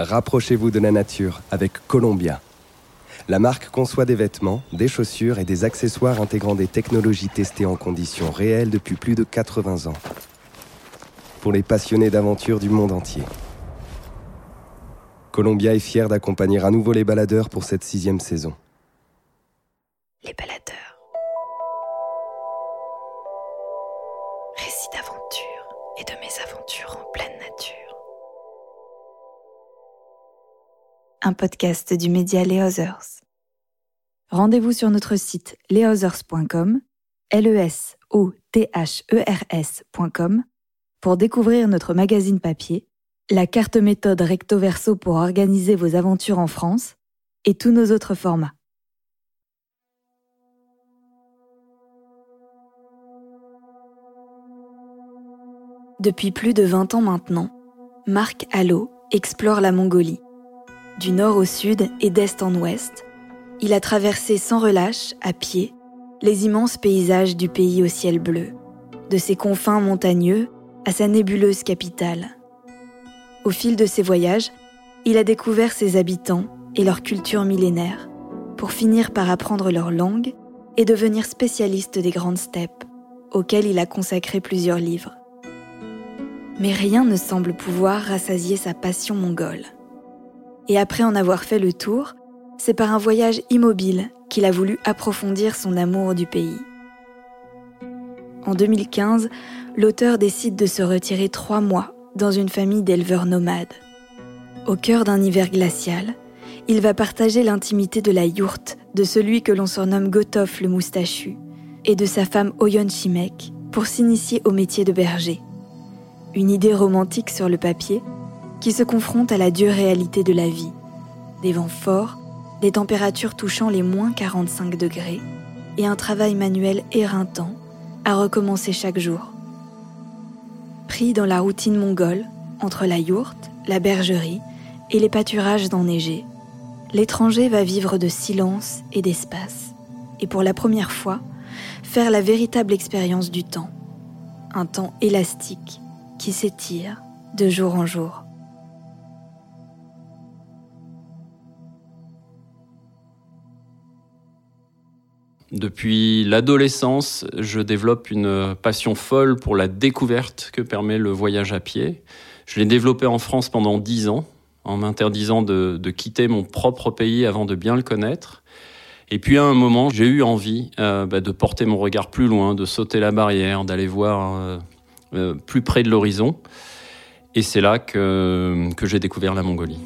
Rapprochez-vous de la nature avec Columbia. La marque conçoit des vêtements, des chaussures et des accessoires intégrant des technologies testées en conditions réelles depuis plus de 80 ans. Pour les passionnés d'aventure du monde entier. Columbia est fier d'accompagner à nouveau les baladeurs pour cette sixième saison. Les baladeurs. Podcast du média Les Others. Rendez-vous sur notre site lesothers.com, l e pour découvrir notre magazine papier, la carte méthode recto verso pour organiser vos aventures en France et tous nos autres formats. Depuis plus de 20 ans maintenant, Marc Allo explore la Mongolie. Du nord au sud et d'est en ouest, il a traversé sans relâche, à pied, les immenses paysages du pays au ciel bleu, de ses confins montagneux à sa nébuleuse capitale. Au fil de ses voyages, il a découvert ses habitants et leur culture millénaire, pour finir par apprendre leur langue et devenir spécialiste des grandes steppes, auxquelles il a consacré plusieurs livres. Mais rien ne semble pouvoir rassasier sa passion mongole. Et après en avoir fait le tour, c'est par un voyage immobile qu'il a voulu approfondir son amour du pays. En 2015, l'auteur décide de se retirer trois mois dans une famille d'éleveurs nomades. Au cœur d'un hiver glacial, il va partager l'intimité de la yourte de celui que l'on surnomme Gotov le moustachu et de sa femme Oyon Chimek pour s'initier au métier de berger une idée romantique sur le papier qui se confronte à la dure réalité de la vie. Des vents forts, des températures touchant les moins 45 degrés et un travail manuel éreintant à recommencer chaque jour. Pris dans la routine mongole, entre la yourte, la bergerie et les pâturages enneigés, l'étranger va vivre de silence et d'espace, et pour la première fois, faire la véritable expérience du temps. Un temps élastique qui s'étire de jour en jour. Depuis l'adolescence, je développe une passion folle pour la découverte que permet le voyage à pied. Je l'ai développé en France pendant dix ans, en m'interdisant de, quitter mon propre pays avant de bien le connaître. Et puis à un moment, j'ai eu envie euh, bah, de porter mon regard plus loin, de sauter la barrière, d'aller voir euh, euh, plus près de l'horizon. Et c'est là que, que j'ai découvert la Mongolie.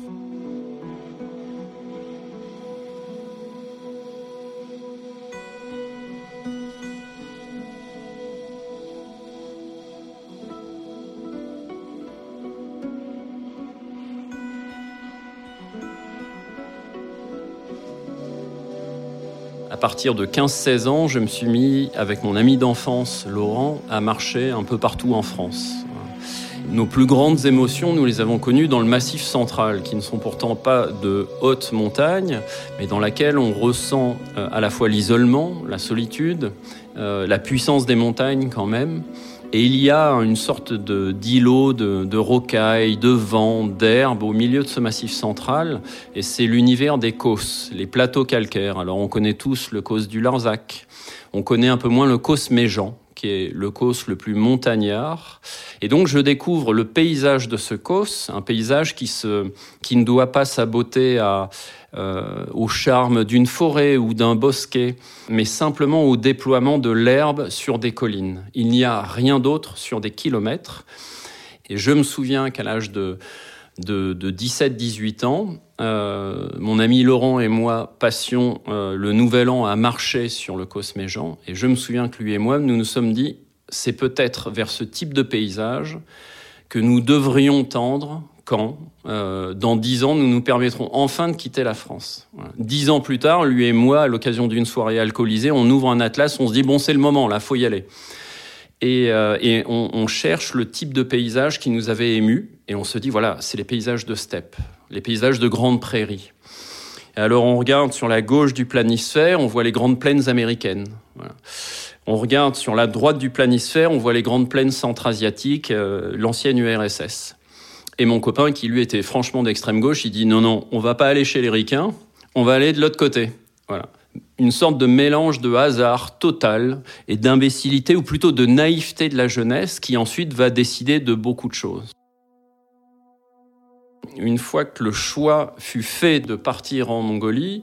Partir de 15-16 ans, je me suis mis, avec mon ami d'enfance Laurent, à marcher un peu partout en France. Nos plus grandes émotions, nous les avons connues dans le Massif central, qui ne sont pourtant pas de hautes montagnes, mais dans laquelle on ressent euh, à la fois l'isolement, la solitude, euh, la puissance des montagnes quand même, et il y a une sorte de d'îlot, de, de rocailles, de vent, d'herbe au milieu de ce massif central. Et c'est l'univers des Causses, les plateaux calcaires. Alors on connaît tous le Causse du Larzac. On connaît un peu moins le Causse Méjean, qui est le Causse le plus montagnard. Et donc je découvre le paysage de ce Causse, un paysage qui, qui ne doit pas s'aboter à euh, au charme d'une forêt ou d'un bosquet, mais simplement au déploiement de l'herbe sur des collines. Il n'y a rien d'autre sur des kilomètres. Et je me souviens qu'à l'âge de, de, 17-18 ans, euh, mon ami Laurent et moi passions euh, le nouvel an à marcher sur le Cosméjean. Et je me souviens que lui et moi, nous nous sommes dit, c'est peut-être vers ce type de paysage que nous devrions tendre quand, euh, dans dix ans, nous nous permettrons enfin de quitter la France. Dix ans plus tard, lui et moi, à l'occasion d'une soirée alcoolisée, on ouvre un atlas, on se dit bon, c'est le moment, là, faut y aller. Et, euh, et on, cherche le type de paysage qui nous avait ému, et on se dit voilà, c'est les paysages de steppe, les paysages de grandes prairies. Et alors on regarde sur la gauche du planisphère, on voit les grandes plaines américaines. On regarde sur la droite du planisphère, on voit les grandes plaines centra-asiatiques, euh, l'ancienne URSS. Et mon copain, qui lui était franchement d'extrême gauche, il dit non, non, on va pas aller chez les ricains, on va aller de l'autre côté. Voilà. Une sorte de mélange de hasard total et d'imbécilité, ou plutôt de naïveté de la jeunesse, qui ensuite va décider de beaucoup de choses. Une fois que le choix fut fait de partir en Mongolie,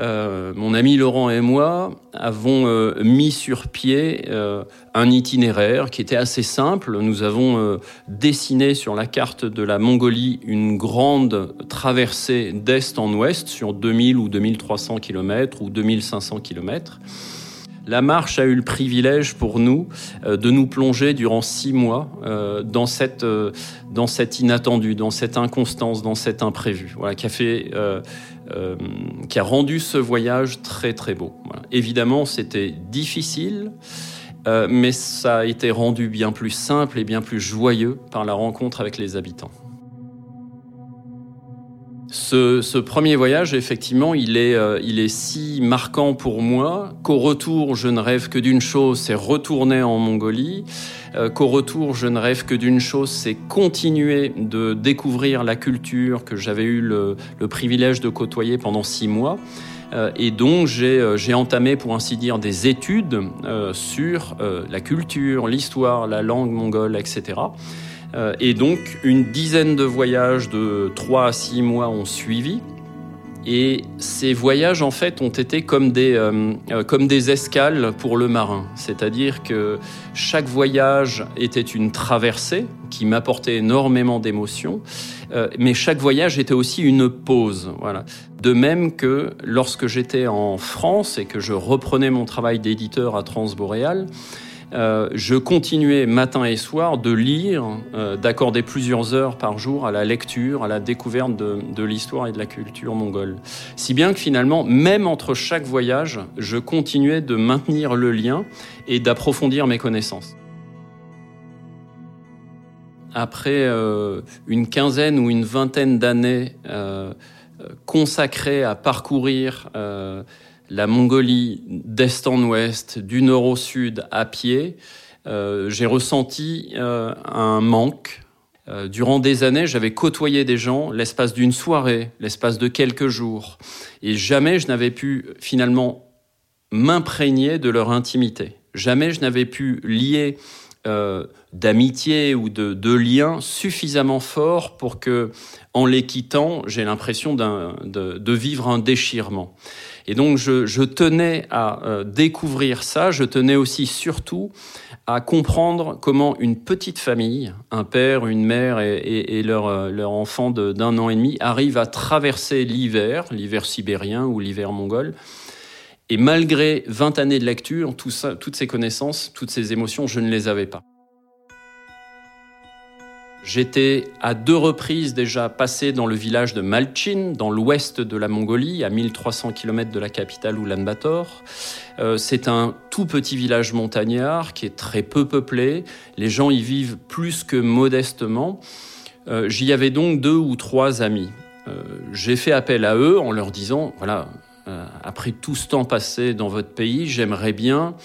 euh, mon ami Laurent et moi avons euh, mis sur pied euh, un itinéraire qui était assez simple. Nous avons dessiné sur la carte de la Mongolie une grande traversée d'est en ouest sur 2000 ou 2300 km ou 2500 km. La marche a eu le privilège pour nous de nous plonger durant six mois dans cette dans cet inattendu, dans cette inconstance, dans cet imprévu, qui a fait euh, qui a rendu ce voyage très très beau. Évidemment, c'était difficile, euh, mais ça a été rendu bien plus simple et bien plus joyeux par la rencontre avec les habitants. Ce, premier voyage, effectivement, il est, euh, il est si marquant pour moi qu'au retour, je ne rêve que d'une chose, c'est retourner en Mongolie. Euh, qu'au retour, je ne rêve que d'une chose, c'est continuer de découvrir la culture que j'avais eu le, privilège de côtoyer pendant six mois. Euh, et donc, j'ai entamé, pour ainsi dire, des études sur la culture, l'histoire, la langue mongole, etc. Euh, et donc, une dizaine de voyages de 3 à 6 mois ont suivi. Et ces voyages, en fait, ont été comme des, euh, euh, comme des escales pour le marin. C'est-à-dire que chaque voyage était une traversée qui m'apportait énormément d'émotions, mais chaque voyage était aussi une pause. Voilà. De même que lorsque j'étais en France et que je reprenais mon travail d'éditeur à Transboréal, euh, je continuais matin et soir de lire, euh, d'accorder plusieurs heures par jour à la lecture, à la découverte de, l'histoire et de la culture mongole. Si bien que finalement, même entre chaque voyage, je continuais de maintenir le lien et d'approfondir mes connaissances. Après euh, une quinzaine ou une vingtaine d'années consacrées à parcourir la Mongolie d'est en ouest, du nord au sud à pied, euh, j'ai ressenti euh, un manque. Euh, durant des années, j'avais côtoyé des gens l'espace d'une soirée, l'espace de quelques jours, et jamais je n'avais pu finalement m'imprégner de leur intimité. Jamais je n'avais pu lier d'amitié ou de, de liens suffisamment forts pour que, en les quittant, j'ai l'impression de, de, vivre un déchirement. Et donc je, tenais à euh, découvrir ça, je tenais aussi surtout à comprendre comment une petite famille, un père, une mère et, leur, euh, leur, enfant d'un an et demi, arrivent à traverser l'hiver, l'hiver sibérien ou l'hiver mongol. Et malgré 20 années de lecture, toutes ces connaissances, toutes ces émotions, je ne les avais pas. J'étais à deux reprises déjà passé dans le village de Malchin, dans l'ouest de la Mongolie, à 1300 km de la capitale Ulaanbaatar. Euh, c'est un tout petit village montagnard qui est très peu peuplé. Les gens y vivent plus que modestement. Euh, j'y avais donc deux ou trois amis. Euh, j'ai fait appel à eux en leur disant, voilà, après tout ce temps passé dans votre pays, j'aimerais bien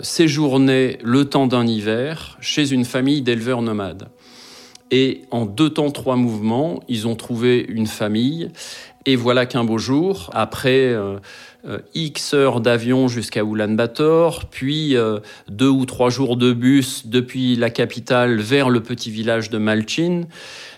séjourner le temps d'un hiver chez une famille d'éleveurs nomades. Et en deux temps, trois mouvements, ils ont trouvé une famille. Et voilà qu'un beau jour, après euh, euh, X heures d'avion jusqu'à Ulaanbaatar, puis euh, deux ou trois jours de bus depuis la capitale vers le petit village de Malchin,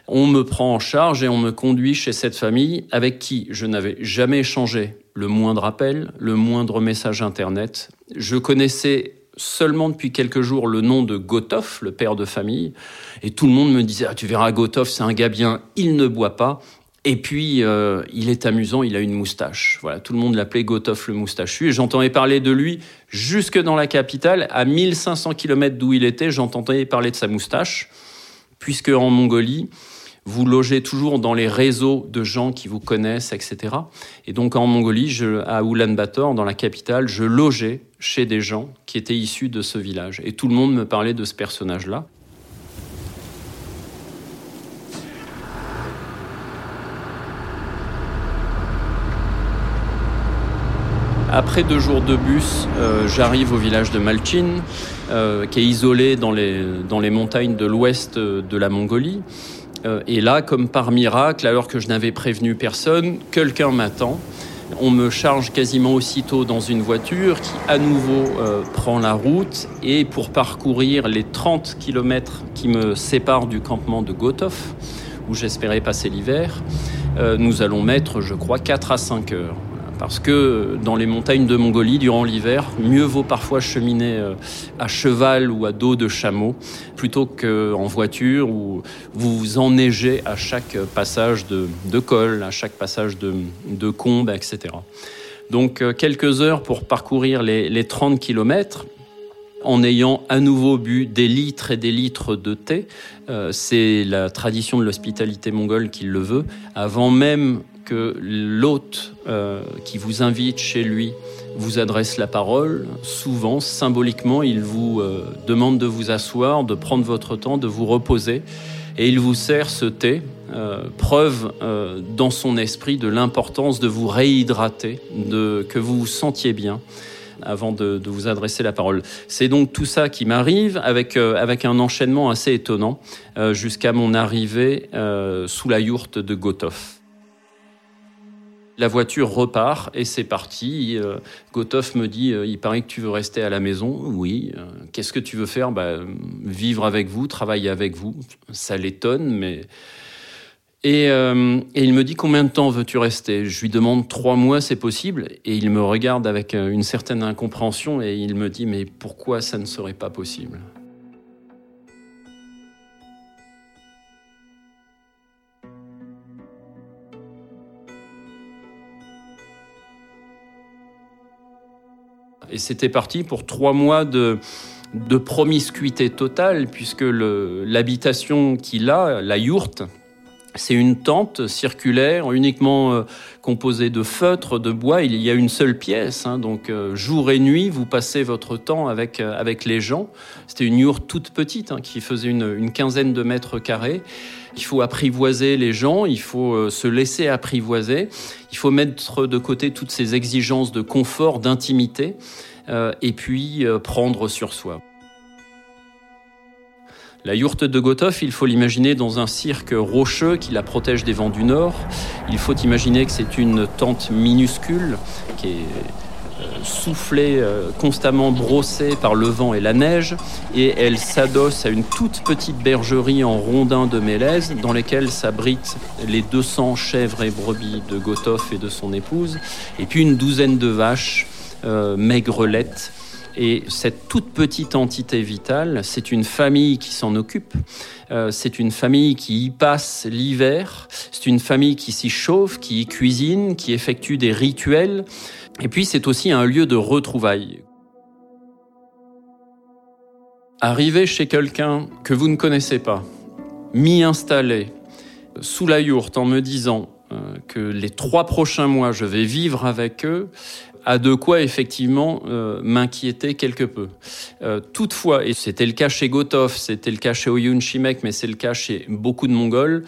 on me prend en charge et on me conduit chez cette famille avec qui je n'avais jamais échangé le moindre appel, le moindre message Internet. Je connaissais seulement depuis quelques jours le nom de Gotov, le père de famille, et tout le monde me disait ah, tu verras Gotov, c'est un gars bien, il ne boit pas. Et puis, euh, il est amusant, il a une moustache. Voilà, tout le monde l'appelait Gotov le moustachu. Et j'entendais parler de lui jusque dans la capitale, à 1500 km d'où il était, j'entendais parler de sa moustache, puisque en Mongolie, vous logez toujours dans les réseaux de gens qui vous connaissent, etc. Et donc en Mongolie, je, à Ulaanbaatar, dans la capitale, je logeais chez des gens qui étaient issus de ce village. Et tout le monde me parlait de ce personnage-là. Après deux jours de bus, euh, j'arrive au village de Malchin, euh, qui est isolé dans les, dans les montagnes de l'ouest de la Mongolie. Et là, comme par miracle, alors que je n'avais prévenu personne, quelqu'un m'attend. On me charge quasiment aussitôt dans une voiture qui à nouveau prend la route et pour parcourir les 30 km qui me séparent du campement de Gotov, où j'espérais passer l'hiver, nous allons mettre, je crois, 4 à 5 heures. Parce que dans les montagnes de Mongolie, durant l'hiver, mieux vaut parfois cheminer euh, à cheval ou à dos de chameau plutôt qu'en voiture où vous vous enneigez à chaque passage de, col, à chaque passage de, de combe, etc. Donc euh, quelques heures pour parcourir les, les 30 kilomètres en ayant à nouveau bu des litres et des litres de thé. Euh, c'est la tradition de l'hospitalité mongole qui le veut. Avant même que l'hôte euh, qui vous invite chez lui vous adresse la parole, souvent, symboliquement, il vous euh, demande de vous asseoir, de prendre votre temps, de vous reposer, et il vous sert ce thé, euh, preuve dans son esprit de l'importance de vous réhydrater, de, que vous vous sentiez bien avant de, vous adresser la parole. C'est donc tout ça qui m'arrive avec, avec un enchaînement assez étonnant jusqu'à mon arrivée sous la yourte de Gotov. La voiture repart et c'est parti. Euh, Gotov me dit euh, il paraît que tu veux rester à la maison. Oui. Euh, qu'est-ce que tu veux faire? Bah, Vivre avec vous, travailler avec vous. Ça l'étonne, mais. Et, et, il me dit combien de temps veux-tu rester? Je lui demande trois mois, c'est possible? Et il me regarde avec une certaine incompréhension et il me dit mais pourquoi ça ne serait pas possible? Et c'était parti pour trois mois de, promiscuité totale, puisque l'habitation qu'il a, la yourte, c'est une tente circulaire uniquement euh, composée de feutres, de bois. Il y a une seule pièce, hein, donc euh, jour et nuit, vous passez votre temps avec, euh, avec les gens. C'était une yourte toute petite hein, qui faisait une, quinzaine de mètres carrés. Il faut apprivoiser les gens, il faut se laisser apprivoiser, il faut mettre de côté toutes ces exigences de confort, d'intimité, et puis prendre sur soi. La yourte de Gotov, il faut l'imaginer dans un cirque rocheux qui la protège des vents du nord. Il faut imaginer que c'est une tente minuscule qui est euh, soufflée, euh, constamment brossée par le vent et la neige, et elle s'adosse à une toute petite bergerie en rondins de mélèze dans lesquelles s'abritent les 200 chèvres et brebis de Gotov et de son épouse, et puis une douzaine de vaches euh, maigrelettes et cette toute petite entité vitale, c'est une famille qui s'en occupe. Euh, c'est une famille qui y passe l'hiver. C'est une famille qui s'y chauffe, qui y cuisine, qui effectue des rituels. Et puis c'est aussi un lieu de retrouvailles. Arriver chez quelqu'un que vous ne connaissez pas, m'y installer sous la yourte en me disant euh, que les trois prochains mois je vais vivre avec eux, a de quoi effectivement euh, m'inquiéter quelque peu. Euh, toutefois, et c'était le cas chez Gotov, c'était le cas chez Oyun Shimek, mais c'est le cas chez beaucoup de Mongols,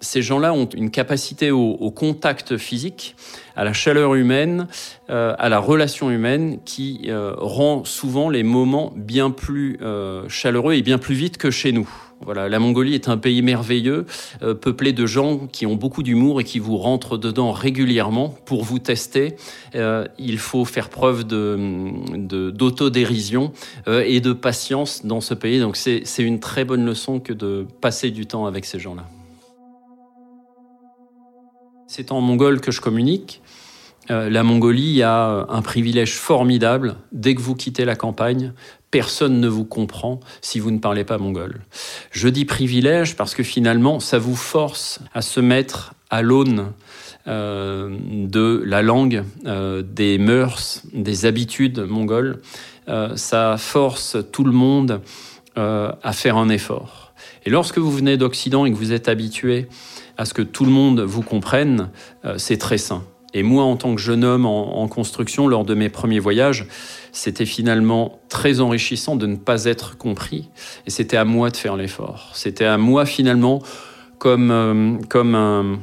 ces gens-là ont une capacité au, contact physique, à la chaleur humaine, euh, à la relation humaine, qui rend souvent les moments bien plus chaleureux et bien plus vite que chez nous. Voilà, la Mongolie est un pays merveilleux, euh, peuplé de gens qui ont beaucoup d'humour et qui vous rentrent dedans régulièrement pour vous tester. Euh, il faut faire preuve d'autodérision euh, et de patience dans ce pays. Donc c'est une très bonne leçon que de passer du temps avec ces gens-là. C'est en mongol que je communique. la Mongolie a un privilège formidable. Dès que vous quittez la campagne, personne ne vous comprend si vous ne parlez pas mongol. Je dis privilège parce que finalement, ça vous force à se mettre à l'aune euh, de la langue, euh, des mœurs, des habitudes mongoles. Euh, ça force tout le monde à faire un effort. Et lorsque vous venez d'Occident et que vous êtes habitué à ce que tout le monde vous comprenne, c'est très sain. Et moi, en tant que jeune homme en, construction, lors de mes premiers voyages, c'était finalement très enrichissant de ne pas être compris. Et c'était à moi de faire l'effort. C'était à moi, finalement, comme, euh, comme un,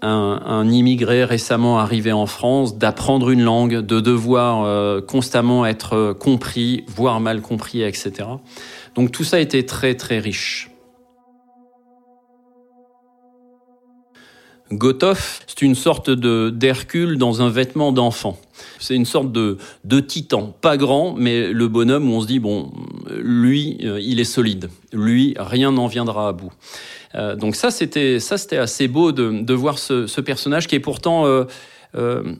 un, immigré récemment arrivé en France, d'apprendre une langue, de devoir euh, constamment être compris, voire mal compris, etc. Donc tout ça était très, très riche. Gotov, c'est une sorte de d'Hercule dans un vêtement d'enfant. C'est une sorte de, de titan, pas grand, mais le bonhomme où on se dit bon, lui, euh, il est solide. Lui, rien n'en viendra à bout. Euh, donc ça, c'était ça, c'était assez beau de, de voir ce, personnage qui est pourtant euh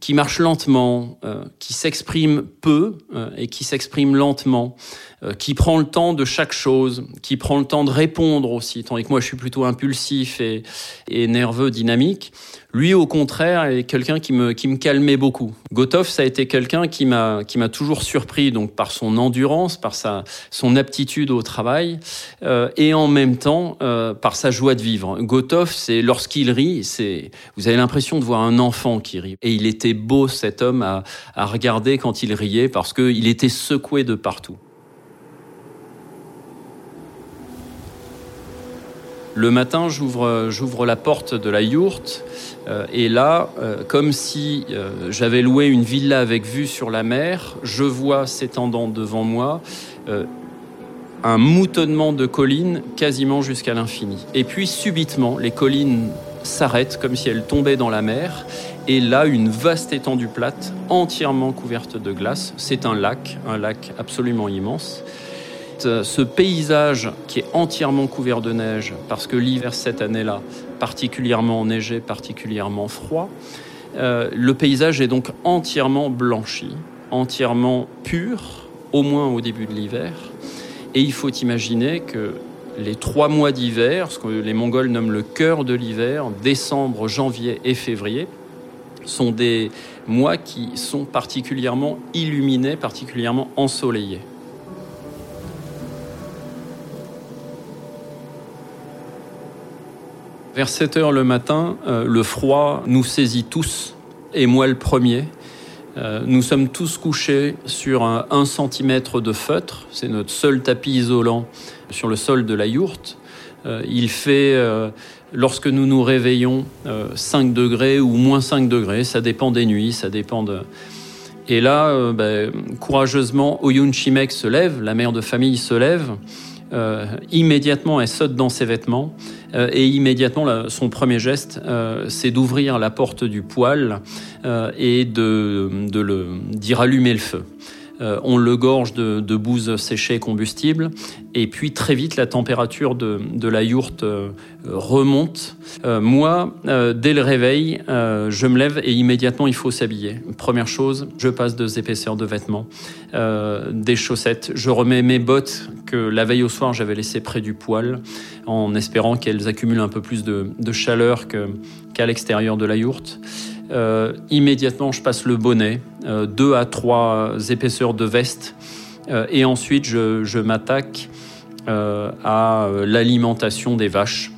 qui marche lentement, euh, qui s'exprime peu euh, et qui s'exprime lentement, euh, qui prend le temps de chaque chose, qui prend le temps de répondre aussi, tandis que moi je suis plutôt impulsif et, et nerveux, dynamique. Lui, au contraire, est quelqu'un qui me, qui me calmait beaucoup. Gotov, ça a été quelqu'un qui m'a, qui m'a toujours surpris, donc par son endurance, par sa, son aptitude au travail, euh, et en même temps euh, par sa joie de vivre. Gotov, c'est lorsqu'il rit, c'est, vous avez l'impression de voir un enfant qui rit. Et il était beau cet homme à, à regarder quand il riait, parce qu'il était secoué de partout. Le matin, j'ouvre, la porte de la yourte euh, et là, euh, comme si euh, j'avais loué une villa avec vue sur la mer, je vois s'étendant devant moi un moutonnement de collines quasiment jusqu'à l'infini. Et puis subitement, les collines s'arrêtent comme si elles tombaient dans la mer. Et là, une vaste étendue plate, entièrement couverte de glace. C'est un lac, un lac absolument immense ce paysage qui est entièrement couvert de neige, parce que l'hiver cette année-là, particulièrement enneigé, particulièrement froid, euh, le paysage est donc entièrement blanchi, entièrement pur, au moins au début de l'hiver. Et il faut imaginer que les trois mois d'hiver, ce que les Mongols nomment le cœur de l'hiver, décembre, janvier et février, sont des mois qui sont particulièrement illuminés, particulièrement ensoleillés. Vers 7 heures le matin, euh, le froid nous saisit tous, et moi le premier. Euh, nous sommes tous couchés sur un 1 cm de feutre, c'est notre seul tapis isolant sur le sol de la yourte. Euh, il fait, lorsque nous nous réveillons, 5 degrés ou moins 5 degrés, ça dépend des nuits, ça dépend de... Et là, ben, courageusement, Oyun Chimek se lève, la mère de famille se lève, immédiatement elle saute dans ses vêtements, euh, et immédiatement, son premier geste, euh, c'est d'ouvrir la porte du poêle euh, et de, de le, d'y rallumer le feu. Euh, on le gorge de, de bouse séchée combustible, et puis très vite la température de, la yourte euh, remonte. Euh, moi, dès le réveil, je me lève et immédiatement il faut s'habiller. Première chose, je passe deux épaisseurs de vêtements, des chaussettes, je remets mes bottes que la veille au soir j'avais laissées près du poêle, en espérant qu'elles accumulent un peu plus de, chaleur qu'à l'extérieur de la yourte. Euh, immédiatement, je passe le bonnet, euh, deux à trois épaisseurs de veste, euh, et ensuite je, je m'attaque à l'alimentation des vaches.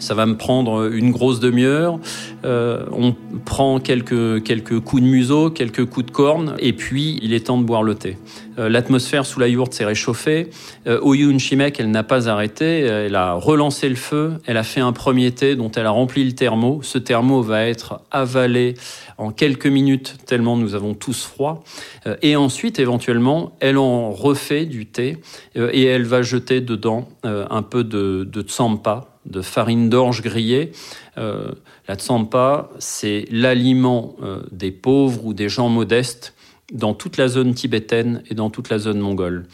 Ça va me prendre une grosse demi-heure. On prend quelques, quelques coups de museau, quelques coups de corne, et puis il est temps de boire le thé. Euh, L'atmosphère sous la yourte s'est réchauffée. Euh, Oyun Shimek, elle n'a pas arrêté. Elle a relancé le feu. Elle a fait un premier thé dont elle a rempli le thermo. Ce thermo va être avalé en quelques minutes, tellement nous avons tous froid. Euh, et ensuite, éventuellement, elle en refait du thé euh, et elle va jeter dedans euh, un peu de, tsampa, de farine d'orge grillée. Euh, la tsampa, c'est l'aliment euh, des pauvres ou des gens modestes dans toute la zone tibétaine et dans toute la zone mongole.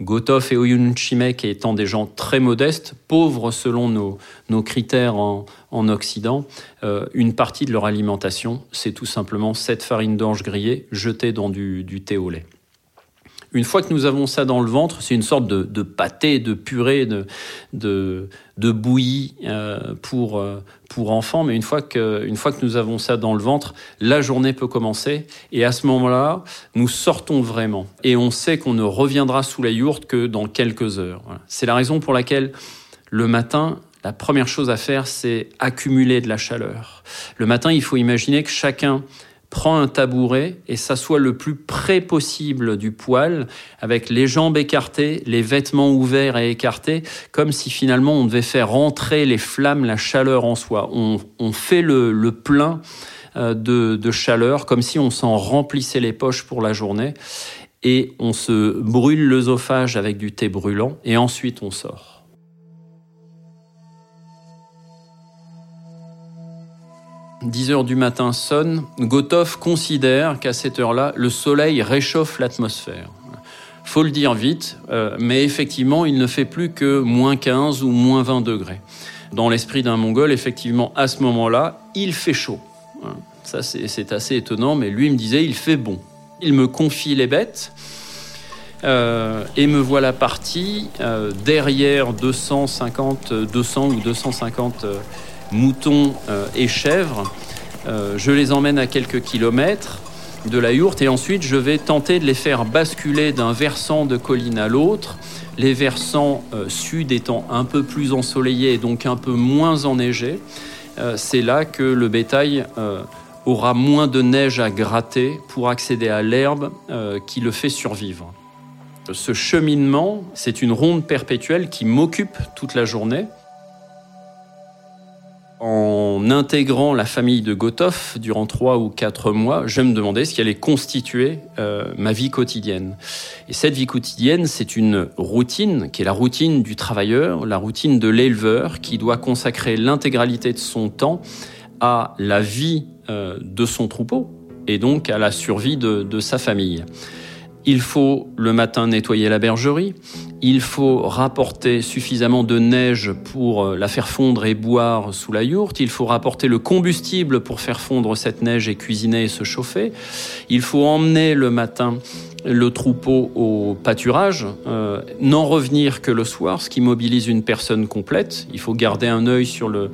Gotov et Oyun Chimek étant des gens très modestes, pauvres selon nos, nos critères en, en Occident, euh, une partie de leur alimentation, c'est tout simplement cette farine d'orge grillée jetée dans du thé au lait. Une fois que nous avons ça dans le ventre, c'est une sorte de, pâté, de purée, de, bouillie euh, pour, euh, pour enfants. Mais une fois, que, une fois que nous avons ça dans le ventre, la journée peut commencer. Et à ce moment-là, nous sortons vraiment. Et on sait qu'on ne reviendra sous la yourte que dans quelques heures. C'est la raison pour laquelle le matin, la première chose à faire, c'est accumuler de la chaleur. Le matin, il faut imaginer que chacun prend un tabouret et s'assoit le plus près possible du poêle, avec les jambes écartées, les vêtements ouverts et écartés, comme si finalement on devait faire rentrer les flammes, la chaleur en soi. On, on fait le, le plein euh, de, de, chaleur, comme si on s'en remplissait les poches pour la journée, et on se brûle l'œsophage avec du thé brûlant, et ensuite on sort. 10 heures du matin sonne, Gotov considère qu'à cette heure-là, le soleil réchauffe l'atmosphère. Faut le dire vite, euh, mais effectivement, il ne fait plus que moins 15 ou moins 20 degrés. Dans l'esprit d'un Mongol, effectivement, à ce moment-là, il fait chaud. Ça, c'est assez étonnant, mais lui me disait, il fait bon. Il me confie les bêtes. Euh, et me voilà parti euh, derrière 250, 200 ou 250 moutons et chèvres. je les emmène à quelques kilomètres de la yourte et ensuite je vais tenter de les faire basculer d'un versant de colline à l'autre, les versants euh, sud étant un peu plus ensoleillés et donc un peu moins enneigés. Euh, c'est là que le bétail euh, aura moins de neige à gratter pour accéder à l'herbe qui le fait survivre. Ce cheminement, c'est une ronde perpétuelle qui m'occupe toute la journée en intégrant la famille de Gotov durant trois ou quatre mois, je me demandais ce qui allait constituer euh, ma vie quotidienne. Et cette vie quotidienne, c'est une routine qui est la routine du travailleur, la routine de l'éleveur qui doit consacrer l'intégralité de son temps à la vie euh, de son troupeau et donc à la survie de sa famille. Il faut le matin nettoyer la bergerie, il faut rapporter suffisamment de neige pour euh, la faire fondre et boire sous la yourte, il faut rapporter le combustible pour faire fondre cette neige et cuisiner et se chauffer, il faut emmener le matin le troupeau au pâturage, euh, n'en revenir que le soir, ce qui mobilise une personne complète. Il faut garder un œil sur le,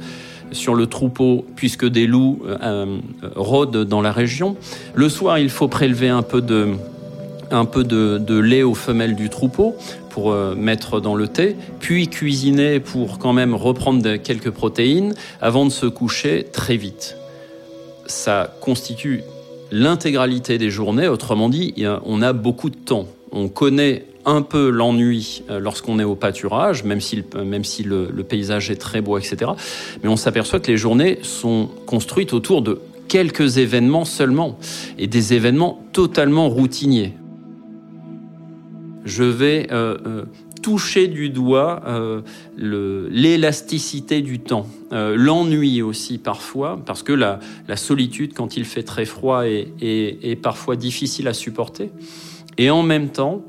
sur le troupeau puisque des loups euh, rôdent dans la région. Le soir, il faut prélever un peu de, un peu de, lait aux femelles du troupeau pour euh, mettre dans le thé, puis cuisiner pour quand même reprendre quelques protéines avant de se coucher très vite. Ça constitue l'intégralité des journées, autrement dit, on a beaucoup de temps. On connaît un peu l'ennui euh, lorsqu'on est au pâturage, même si, même si le paysage est très beau, etc. Mais on s'aperçoit que les journées sont construites autour de quelques événements seulement, et des événements totalement routiniers je vais euh, euh, toucher du doigt euh, l'élasticité du temps, l'ennui aussi parfois, parce que la, solitude, quand il fait très froid, est, parfois difficile à supporter. Et en même temps,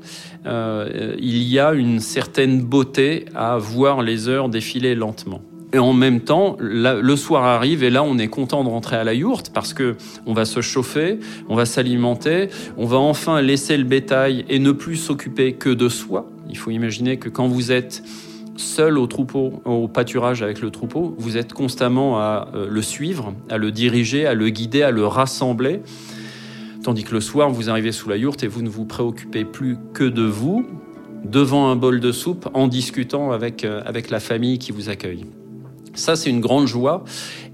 il y a une certaine beauté à voir les heures défiler lentement. Et en même temps, le soir arrive et là, on est content de rentrer à la yourte parce que on va se chauffer, on va s'alimenter, on va enfin laisser le bétail et ne plus s'occuper que de soi. Il faut imaginer que quand vous êtes seul au troupeau, au pâturage avec le troupeau, vous êtes constamment à euh, le suivre, à le diriger, à le guider, à le rassembler. Tandis que le soir, vous arrivez sous la yourte et vous ne vous préoccupez plus que de vous, devant un bol de soupe, en discutant avec, euh, avec la famille qui vous accueille. Ça, c'est une grande joie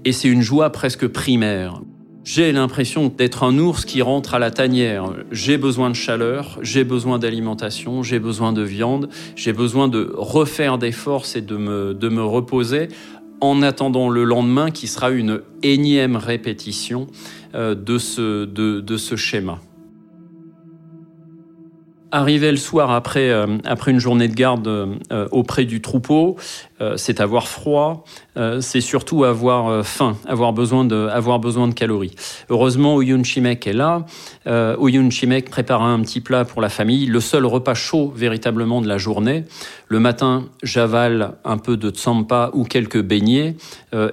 et c'est une joie presque primaire. J'ai l'impression d'être un ours qui rentre à la tanière. J'ai besoin de chaleur, j'ai besoin d'alimentation, j'ai besoin de viande, j'ai besoin de refaire des forces et de me, de me reposer en attendant le lendemain qui sera une énième répétition euh, de ce, de, de ce schéma. Arriver le soir après, euh, après une journée de garde euh, auprès du troupeau, euh, c'est avoir froid, c'est surtout avoir faim, avoir besoin, de, avoir besoin de calories. Heureusement, Oyun Chimek est là. Oyun Chimek prépare un petit plat pour la famille, le seul repas chaud véritablement de la journée. Le matin, j'avale un peu de tsampa ou quelques beignets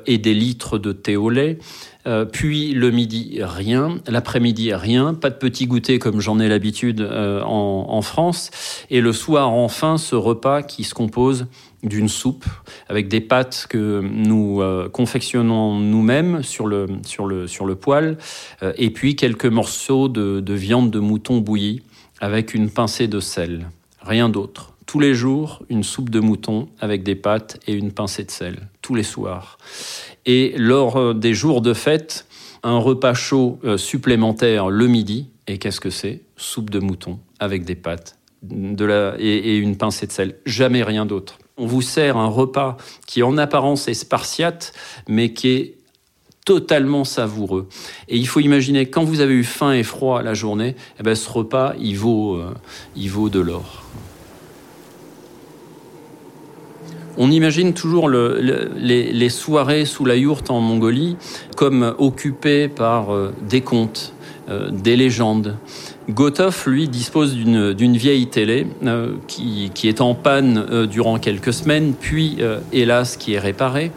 et des litres de thé au lait. Euh, puis le midi, rien. L'après-midi, rien. Pas de petit goûter comme j'en ai l'habitude euh, en, France. Et le soir, enfin, ce repas qui se compose d'une soupe avec des pâtes que nous euh, confectionnons nous-mêmes sur le, sur, le, sur le poêle. et puis quelques morceaux de, de viande de mouton bouillie avec une pincée de sel. Rien d'autre tous les jours une soupe de mouton avec des pâtes et une pincée de sel, tous les soirs et lors euh, des jours de fête, un repas chaud euh, supplémentaire le midi. Et qu'est-ce que c'est? Soupe de mouton avec des pâtes de la, et, une pincée de sel. Jamais rien d'autre. On vous sert un repas qui en apparence est spartiate, mais qui est totalement savoureux. Et il faut imaginer, quand vous avez eu faim et froid la journée, eh ben, ce repas, il vaut, euh, il vaut de l'or. On imagine toujours les, soirées sous la yourte en Mongolie comme occupées par des contes, des légendes. Gotov, lui, dispose d'une vieille télé qui, est en panne durant quelques semaines, puis, hélas, qui est réparée.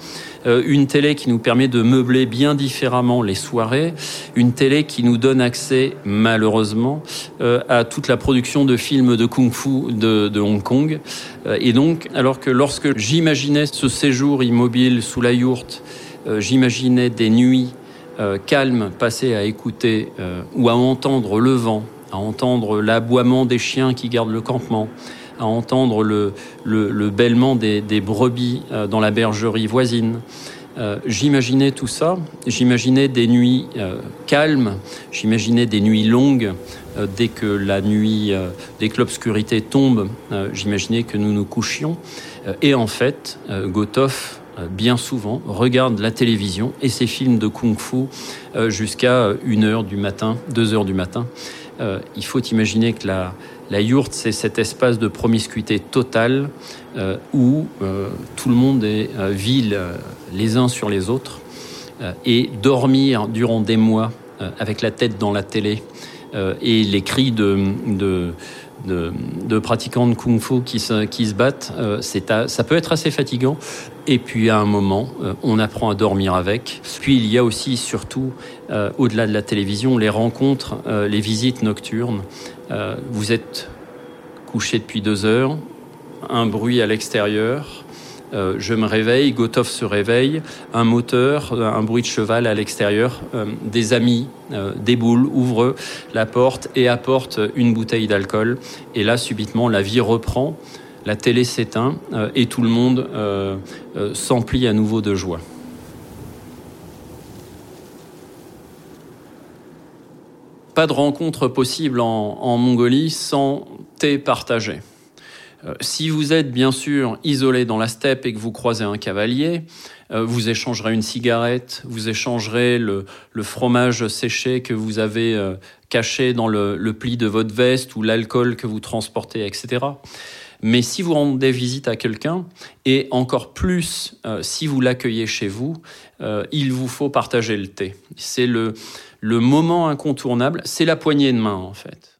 Euh, une télé qui nous permet de meubler bien différemment les soirées, une télé qui nous donne accès, malheureusement, euh, à toute la production de films de kung-fu de, Hong Kong. Euh, et donc, alors que lorsque j'imaginais ce séjour immobile sous la yourte, j'imaginais des nuits calmes passées à écouter ou à entendre le vent, à entendre l'aboiement des chiens qui gardent le campement, à entendre le, le, bêlement des, brebis euh, dans la bergerie voisine. Euh, j'imaginais tout ça, j'imaginais des nuits euh, calmes, j'imaginais des nuits longues. dès que la nuit, dès que l'obscurité tombe, j'imaginais que nous nous couchions. et en fait, Gotov, bien souvent, regarde la télévision et ses films de kung-fu jusqu'à 1h du matin, 2h du matin. il faut imaginer que la, la yourte, c'est cet espace de promiscuité totale euh, où euh, tout le monde est euh, vil les uns sur les autres. et dormir durant des mois avec la tête dans la télé et les cris de, pratiquants de kung-fu qui qui se battent, ça peut être assez fatigant. Et puis à un moment, on apprend à dormir avec. Puis il y a aussi, surtout, au-delà de la télévision, les rencontres, les visites nocturnes euh, vous êtes couché depuis deux heures, un bruit à l'extérieur. Euh, je me réveille, Gotov se réveille, un moteur, un bruit de cheval à l'extérieur, euh, des amis des boules ouvrent la porte et apportent une bouteille d'alcool. Et là, subitement, la vie reprend, la télé s'éteint et tout le monde s'emplit à nouveau de joie. pas de rencontre possible en, Mongolie sans thé partagé. Euh, si vous êtes bien sûr isolé dans la steppe et que vous croisez un cavalier, euh, vous échangerez une cigarette, vous échangerez le, fromage séché que vous avez euh, caché dans le, pli de votre veste ou l'alcool que vous transportez, etc. Mais si vous rendez visite à quelqu'un, et encore plus si vous l'accueillez chez vous, il vous faut partager le thé. C'est le, moment incontournable, c'est la poignée de main en fait.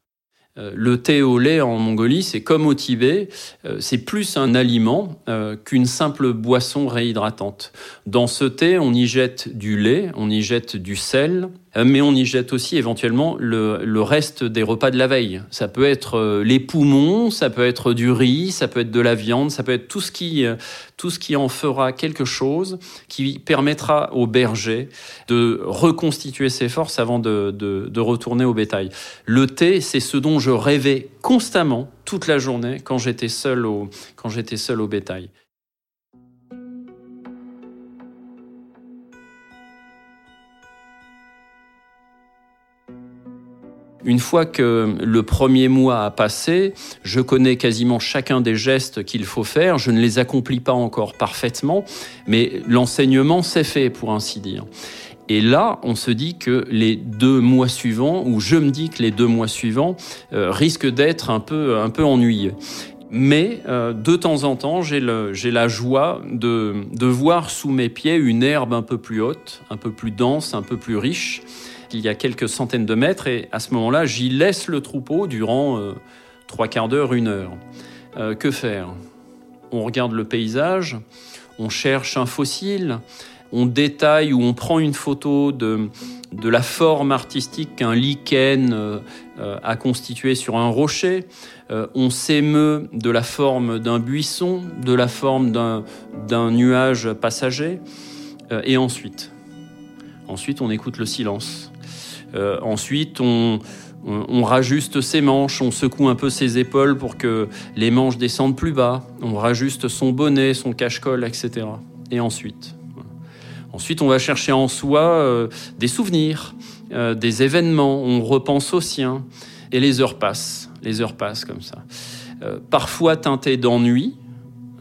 Euh, le thé au lait en Mongolie, c'est comme au Tibet, euh, c'est plus un aliment euh, qu'une simple boisson réhydratante. Dans ce thé, on y jette du lait, on y jette du sel, euh, mais on y jette aussi éventuellement le, reste des repas de la veille. Ça peut être euh, les poumons, ça peut être du riz, ça peut être de la viande, ça peut être tout ce qui, euh, tout ce qui en fera quelque chose qui permettra au berger de reconstituer ses forces avant de, de retourner au bétail. Le thé, c'est ce dont je rêvais constamment toute la journée quand j'étais seul au, quand j'étais seul au bétail. Une fois que le premier mois a passé, je connais quasiment chacun des gestes qu'il faut faire. Je ne les accomplis pas encore parfaitement, mais l'enseignement s'est fait, pour ainsi dire. Et là, on se dit que les deux mois suivants, ou je me dis que les deux mois suivants, euh, risquent d'être un peu, un peu ennuyeux. Mais euh, de temps en temps, j'ai la joie de, de voir sous mes pieds une herbe un peu plus haute, un peu plus dense, un peu plus riche il y a quelques centaines de mètres, et à ce moment-là, j'y laisse le troupeau durant euh, trois quarts d'heure, une heure. Euh, que faire? On regarde le paysage, on cherche un fossile, on détaille ou on prend une photo de, la forme artistique qu'un lichen euh, a constitué sur un rocher. on s'émeut de la forme d'un buisson, de la forme d'un nuage passager. et ensuite, ensuite, on écoute le silence. Euh, ensuite, on, rajuste ses manches, on secoue un peu ses épaules pour que les manches descendent plus bas, on rajuste son bonnet, son cache-colle, etc. Et ensuite, ensuite, on va chercher en soi euh, des souvenirs, euh, des événements, on repense aux siens, et les heures passent, les heures passent comme ça. parfois teintées d'ennui,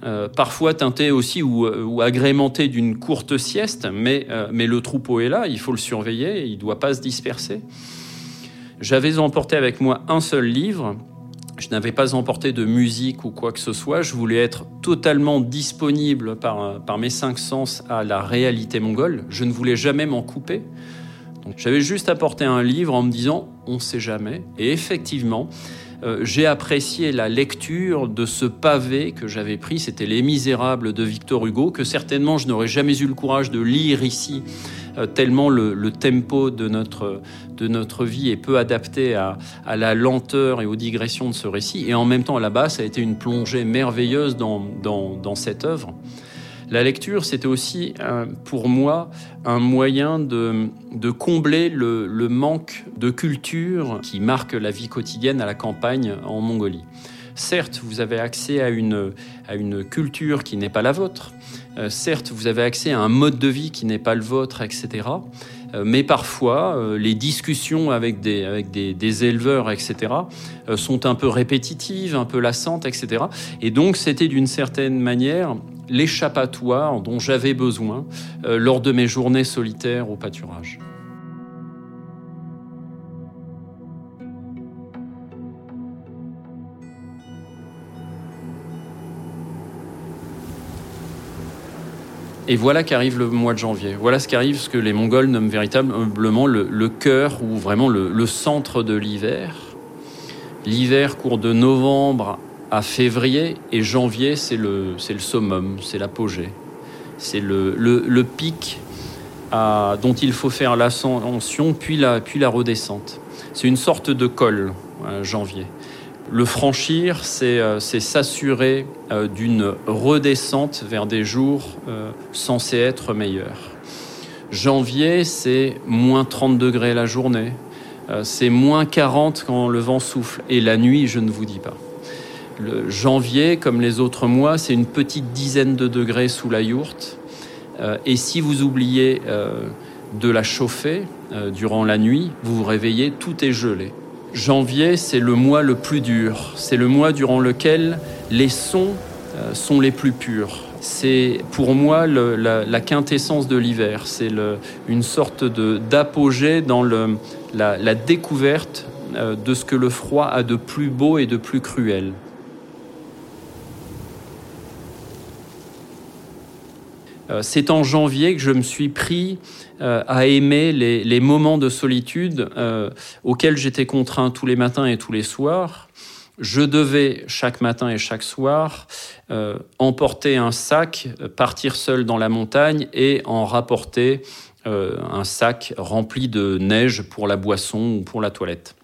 euh, parfois teinté aussi ou, ou agrémenté d'une courte sieste, mais, euh, mais le troupeau est là, il faut le surveiller, il ne doit pas se disperser. J'avais emporté avec moi un seul livre, Je n'avais pas emporté de musique ou quoi que ce soit. Je voulais être totalement disponible par, par mes cinq sens à la réalité mongole. Je ne voulais jamais m'en couper. J'avais juste apporté un livre en me disant on ne sait jamais. Et effectivement, euh, j'ai apprécié la lecture de ce pavé que j'avais pris. C'était Les Misérables de Victor Hugo, que certainement je n'aurais jamais eu le courage de lire ici, euh, tellement le, tempo de notre, de notre vie est peu adapté à, la lenteur et aux digressions de ce récit. Et en même temps, là-bas, ça a été une plongée merveilleuse dans, dans, dans cette œuvre. La lecture, c'était aussi euh, pour moi un moyen de, combler le, manque de culture qui marque la vie quotidienne à la campagne en Mongolie. Certes, vous avez accès à une, culture qui n'est pas la vôtre. Euh, certes, vous avez accès à un mode de vie qui n'est pas le vôtre, etc. Euh, mais parfois, les discussions avec des, avec des, des éleveurs, etc., sont un peu répétitives, un peu lassantes, etc. Et donc, c'était d'une certaine manière l'échappatoire dont j'avais besoin euh, lors de mes journées solitaires au pâturage. Et voilà qu'arrive le mois de janvier. Voilà ce qui arrive, ce que les Mongols nomment véritablement le, cœur ou vraiment le centre de l'hiver. L'hiver court de novembre à février et janvier, c'est le, le summum, c'est l'apogée. C'est le, pic dont il faut faire l'ascension puis la, redescente. C'est une sorte de col, euh, janvier. Le franchir, c'est, euh, s'assurer euh, d'une redescente vers des jours censés être meilleurs. Janvier, c'est moins 30 degrés la journée, c'est moins 40 quand le vent souffle, et la nuit, je ne vous dis pas. Janvier, comme les autres mois, c'est une petite dizaine de degrés sous la yourte. Euh, et si vous oubliez euh, de la chauffer euh, durant la nuit, vous vous réveillez, tout est gelé. Janvier, c'est le mois le plus dur. C'est le mois durant lequel les sons sont les plus purs. C'est pour moi la, quintessence de l'hiver. C'est une sorte d'apogée dans la, découverte de ce que le froid a de plus beau et de plus cruel. C'est en janvier que je me suis pris euh, à aimer les, moments de solitude euh, auxquels j'étais contraint tous les matins et tous les soirs. Je devais chaque matin et chaque soir emporter un sac, partir seul dans la montagne et en rapporter un sac rempli de neige pour la boisson ou pour la toilette.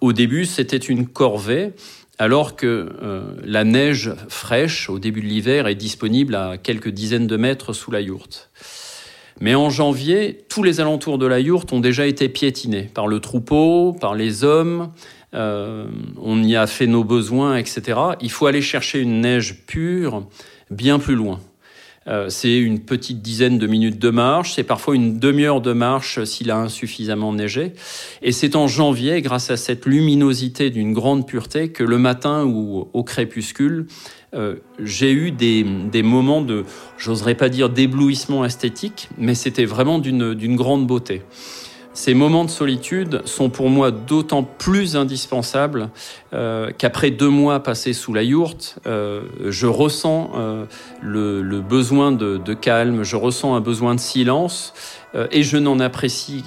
au début, c'était une corvée alors que euh, la neige fraîche au début de l'hiver est disponible à quelques dizaines de mètres sous la yourte. Mais en janvier, tous les alentours de la yourte ont déjà été piétinés par le troupeau, par les hommes. Euh, on y a fait nos besoins, etc. Il faut aller chercher une neige pure bien plus loin. Euh, c'est une petite dizaine de minutes de marche, c'est parfois une demi-heure de marche s'il a insuffisamment neigé. Et c'est en janvier, grâce à cette luminosité d'une grande pureté, que le matin ou au crépuscule, euh, j'ai eu des, des, moments de, j'oserais pas dire d'éblouissement esthétique, mais c'était vraiment d'une grande beauté. Ces moments de solitude sont pour moi d'autant plus indispensables euh, qu'après deux mois passés sous la yourte, euh, je ressens euh, le, besoin de, calme, je ressens un besoin de silence et je n'en apprécie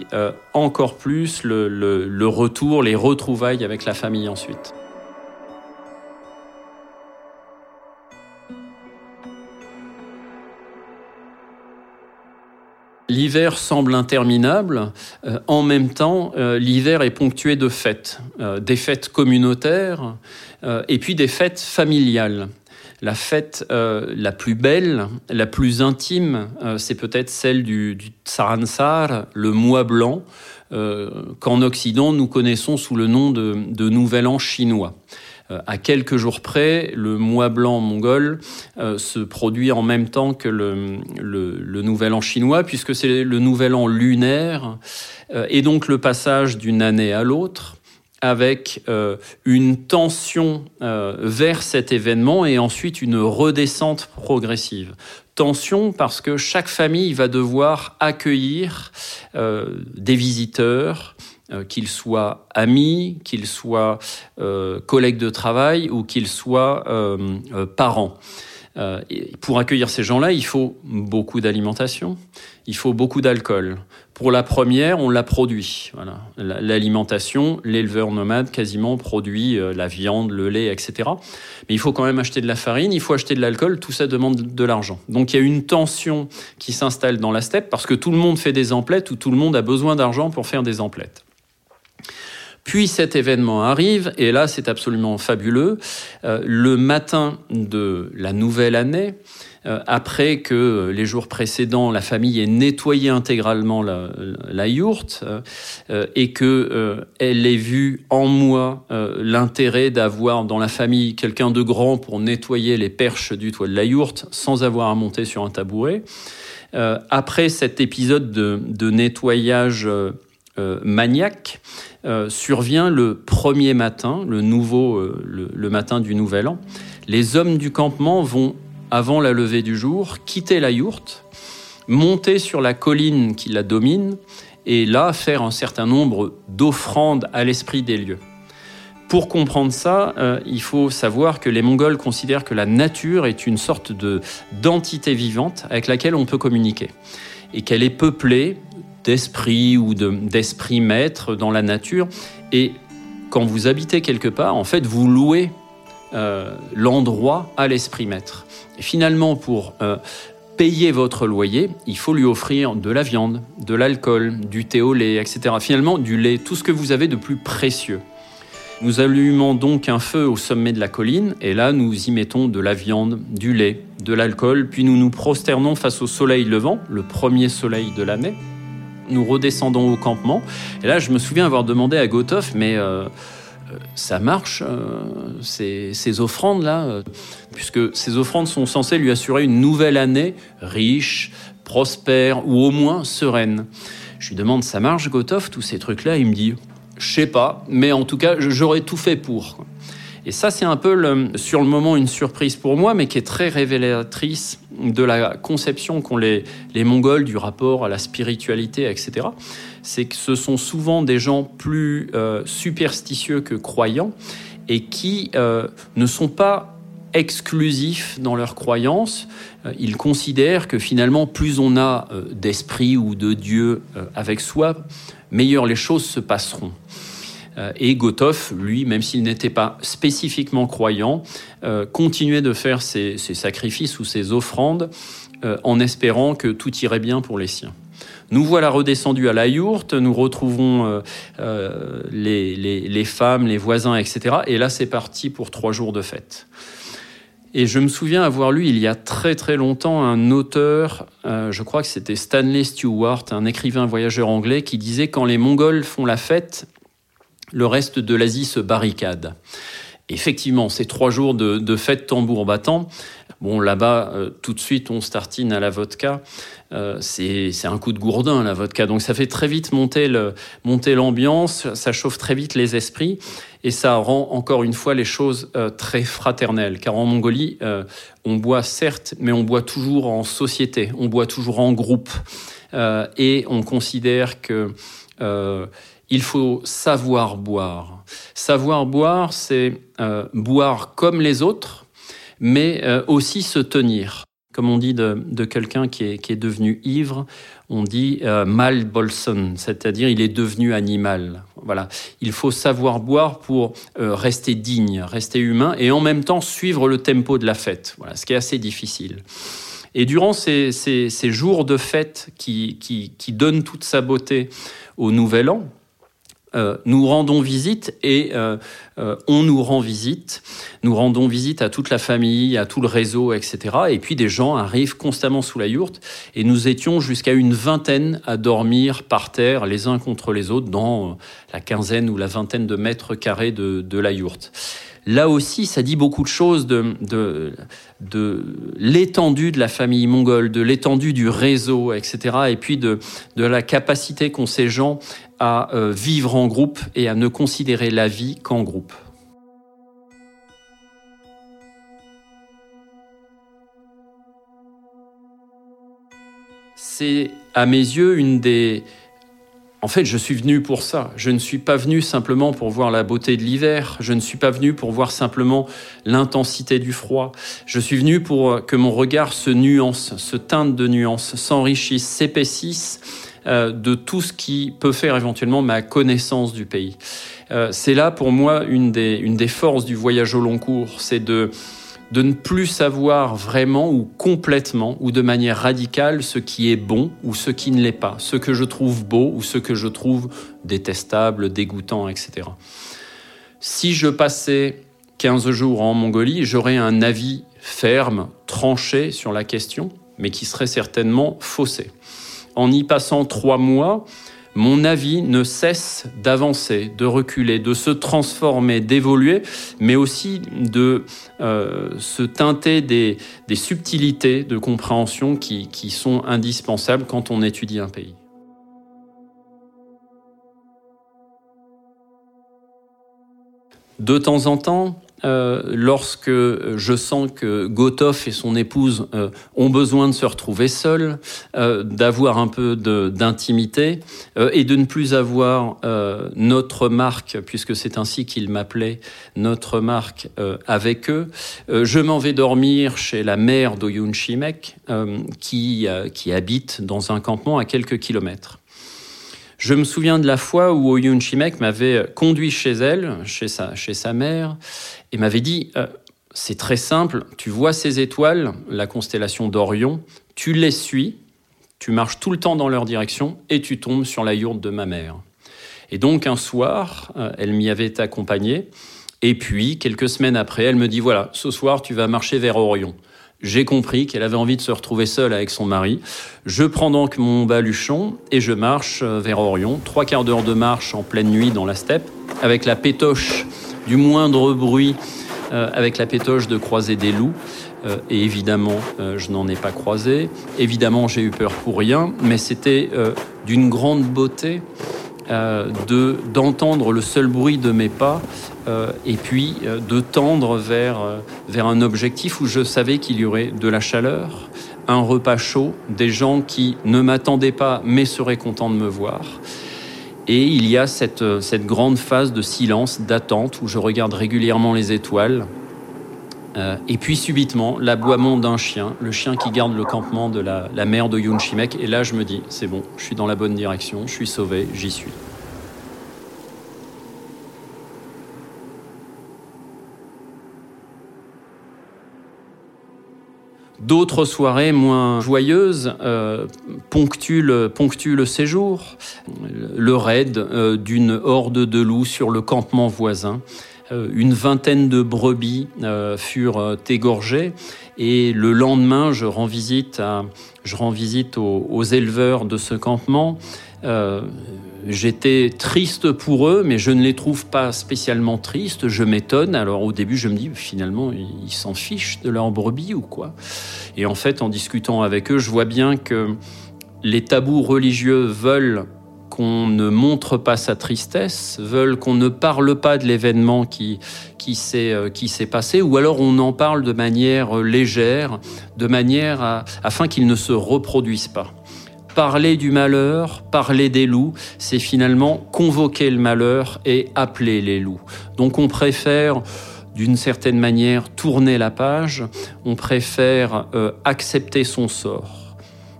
encore plus le retour, les retrouvailles avec la famille ensuite. L'hiver semble interminable. Euh, en même temps, euh, l'hiver est ponctué de fêtes, euh, des fêtes communautaires et puis des fêtes familiales. La fête la plus belle, la plus intime, c'est peut-être celle du, du Tsaransar, le mois blanc, qu'en Occident nous connaissons sous le nom de Nouvel An chinois. Euh, à quelques jours près, le mois blanc mongol euh, se produit en même temps que le, nouvel an chinois, puisque c'est le nouvel an lunaire, euh, et donc le passage d'une année à l'autre avec une tension vers cet événement et ensuite une redescente progressive. Tension parce que chaque famille va devoir accueillir des visiteurs, qu'ils soient amis, qu'ils soient collègues de travail ou qu'ils soient parents. pour accueillir ces gens-là, il faut beaucoup d'alimentation, il faut beaucoup d'alcool. Pour la première, on la produit. L'alimentation, l'éleveur nomade quasiment produit euh, la viande, le lait, etc. Mais il faut quand même acheter de la farine, il faut acheter de l'alcool, tout ça demande de l'argent. Donc il y a une tension qui s'installe dans la steppe parce que tout le monde fait des emplettes ou tout le monde a besoin d'argent pour faire des emplettes. Puis cet événement arrive, et là c'est absolument fabuleux. Euh, le matin de la nouvelle année, euh, après que les jours précédents, la famille ait nettoyé intégralement la, yourte euh, et que elle ait vu en moi l'intérêt d'avoir dans la famille quelqu'un de grand pour nettoyer les perches du toit de la yourte sans avoir à monter sur un tabouret. après cet épisode de nettoyage maniaque, euh, survient le premier matin, le nouveau, euh, le, matin du nouvel an. Les hommes du campement vont, avant la levée du jour, quitter la yourte, monter sur la colline qui la domine, et là faire un certain nombre d'offrandes à l'esprit des lieux. Pour comprendre ça, euh, il faut savoir que les Mongols considèrent que la nature est une sorte de d'entité vivante avec laquelle on peut communiquer et qu'elle est peuplée d'esprit ou d'esprit maître dans la nature. Et quand vous habitez quelque part, en fait, vous louez euh, l'endroit à l'esprit maître. Et finalement, pour euh, payer votre loyer, il faut lui offrir de la viande, de l'alcool, du thé au lait, etc. Finalement, du lait, tout ce que vous avez de plus précieux. Nous allumons donc un feu au sommet de la colline et là nous y mettons de la viande, du lait, de l'alcool, puis nous nous prosternons face au soleil levant, le premier soleil de l'année, nous redescendons au campement. Et là, je me souviens avoir demandé à Gotov, mais euh, euh, ça marche, euh, ces, offrandes-là, puisque ces offrandes sont censées lui assurer une nouvelle année riche, prospère ou au moins sereine. Je lui demande, ça marche, Gotov, tous ces trucs-là? Il me dit, je sais pas, mais en tout cas, j'aurais tout fait pour. Et ça, c'est un peu sur le moment une surprise pour moi, mais qui est très révélatrice de la conception qu'ont les, les Mongols du rapport à la spiritualité, etc. C'est que ce sont souvent des gens plus euh, superstitieux que croyants et qui euh, ne sont pas exclusifs dans leurs croyances. Euh, ils considèrent que finalement, plus on a d'esprit ou de Dieu avec soi, meilleure les choses se passeront. Euh, et Gotov, lui, même s'il n'était pas spécifiquement croyant, euh, continuait de faire ses, sacrifices ou ses offrandes euh, en espérant que tout irait bien pour les siens. Nous voilà redescendus à la yourte, nous retrouvons les, femmes, les voisins, etc. Et là, c'est parti pour trois jours de fête. Et je me souviens avoir lu il y a très très longtemps un auteur, je crois que c'était Stanley Stewart, un écrivain voyageur anglais, qui disait quand les Mongols font la fête, le reste de l'Asie se barricade. Effectivement, ces trois jours de, fête tambour battant, bon là-bas, euh, tout de suite, on startine à la vodka. Euh, c'est un coup de gourdin, la vodka. Donc ça fait très vite monter l'ambiance, ça chauffe très vite les esprits et ça rend encore une fois les choses euh, très fraternelles. Car en Mongolie, on boit certes, mais on boit toujours en société, on boit toujours en groupe. et on considère que il faut savoir boire. Savoir boire, c'est euh, boire comme les autres, mais euh, aussi se tenir. Comme on dit de, quelqu'un qui est, devenu ivre, on dit euh, mal bolson, c'est-à-dire il est devenu animal. Voilà, il faut savoir boire pour rester digne, rester humain, et en même temps suivre le tempo de la fête. Voilà, ce qui est assez difficile. Et durant ces, jours de fête qui, qui donnent toute sa beauté au Nouvel An, euh, nous rendons visite et euh, euh, on nous rend visite. Nous rendons visite à toute la famille, à tout le réseau, etc. Et puis des gens arrivent constamment sous la yourte et nous étions jusqu'à une vingtaine à dormir par terre les uns contre les autres dans la quinzaine ou la vingtaine de mètres carrés de, la yourte là aussi, ça dit beaucoup de choses de l'étendue de la famille mongole, de l'étendue du réseau, etc. Et puis de, de la capacité qu'ont ces gens à euh, vivre en groupe et à ne considérer la vie qu'en groupe. C'est à mes yeux une des en fait, je suis venu pour ça. Je ne suis pas venu simplement pour voir la beauté de l'hiver. Je ne suis pas venu pour voir simplement l'intensité du froid. Je suis venu pour que mon regard se nuance, se teinte de nuances, s'enrichisse, s'épaississe de tout ce qui peut faire éventuellement ma connaissance du pays. Euh, c'est là pour moi une des, une des forces du voyage au long cours, c'est de de ne plus savoir vraiment ou complètement ou de manière radicale ce qui est bon ou ce qui ne l'est pas, ce que je trouve beau ou ce que je trouve détestable, dégoûtant, etc. Si je passais 15 jours en Mongolie, j'aurais un avis ferme, tranché sur la question, mais qui serait certainement faussé. En y passant trois mois, mon avis ne cesse d'avancer, de reculer, de se transformer, d'évoluer, mais aussi de euh, se teinter des, subtilités de compréhension qui sont indispensables quand on étudie un pays. De temps en temps, euh, lorsque je sens que Gotov et son épouse euh, ont besoin de se retrouver seuls, euh, d'avoir un peu d'intimité et de ne plus avoir notre marque, puisque c'est ainsi qu'ils m'appelaient, notre marque avec eux, je m'en vais dormir chez la mère d'Oyun Shimek, qui, qui habite dans un campement à quelques kilomètres. Je me souviens de la fois où Oyun Shimek m'avait conduit chez elle, chez sa, chez sa mère, et m'avait dit euh, C'est très simple, tu vois ces étoiles, la constellation d'Orion, tu les suis, tu marches tout le temps dans leur direction et tu tombes sur la yourte de ma mère. Et donc un soir, euh, elle m'y avait accompagné. Et puis, quelques semaines après, elle me dit Voilà, ce soir, tu vas marcher vers Orion. J'ai compris qu'elle avait envie de se retrouver seule avec son mari. Je prends donc mon baluchon et je marche euh, vers Orion. Trois quarts d'heure de marche en pleine nuit dans la steppe, avec la pétoche du moindre bruit, euh, avec la pétoche de croiser des loups. Euh, et évidemment, je n'en ai pas croisé. Évidemment, j'ai eu peur pour rien, mais c'était d'une grande beauté de d'entendre le seul bruit de mes pas euh, et puis euh, de tendre vers, euh, vers un objectif où je savais qu'il y aurait de la chaleur, un repas chaud, des gens qui ne m'attendaient pas mais seraient contents de me voir. Et il y a cette, cette grande phase de silence, d'attente, où je regarde régulièrement les étoiles. et puis subitement, l'aboiement d'un chien, le chien qui garde le campement de la, mère de Yun Shimek. Et là, je me dis, c'est bon, je suis dans la bonne direction, je suis sauvé, j'y suis. D'autres soirées moins joyeuses euh, ponctuent, le, séjour. Le raid euh, d'une horde de loups sur le campement voisin. Euh, une vingtaine de brebis furent égorgées et le lendemain, je rends visite, aux éleveurs de ce campement j'étais triste pour eux, mais je ne les trouve pas spécialement tristes. Je m'étonne. Alors au début, je me dis finalement, ils s'en fichent de leur brebis ou quoi? Et en fait, en discutant avec eux, je vois bien que les tabous religieux veulent qu'on ne montre pas sa tristesse, veulent qu'on ne parle pas de l'événement qui, qui s'est euh, passé, ou alors on en parle de manière légère, de manière afin qu'il ne se reproduise pas parler du malheur, parler des loups, c'est finalement convoquer le malheur et appeler les loups. Donc on préfère d'une certaine manière tourner la page, on préfère euh, accepter son sort.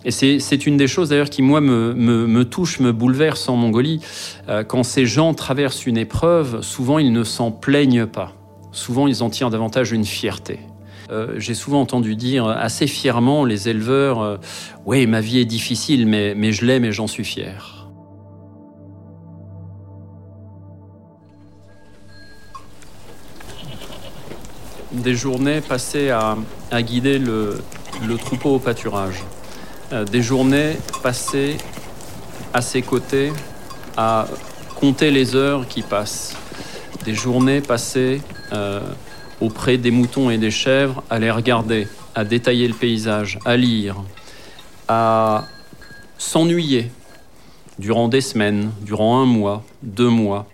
Et c'est une des choses d'ailleurs qui, moi, me, me, touche, me bouleverse en Mongolie. Euh, quand ces gens traversent une épreuve, souvent ils ne s'en plaignent pas. Souvent ils en tirent davantage une fierté. Euh, j'ai souvent entendu dire assez fièrement les éleveurs euh, Oui, ma vie est difficile, mais, je l'aime et j'en suis fier. Des journées passées à, guider le, troupeau au pâturage. Euh, des journées passées à ses côtés à compter les heures qui passent. Des journées passées auprès des moutons et des chèvres, à les regarder, à détailler le paysage, à lire, à s'ennuyer durant des semaines, durant un mois, deux mois.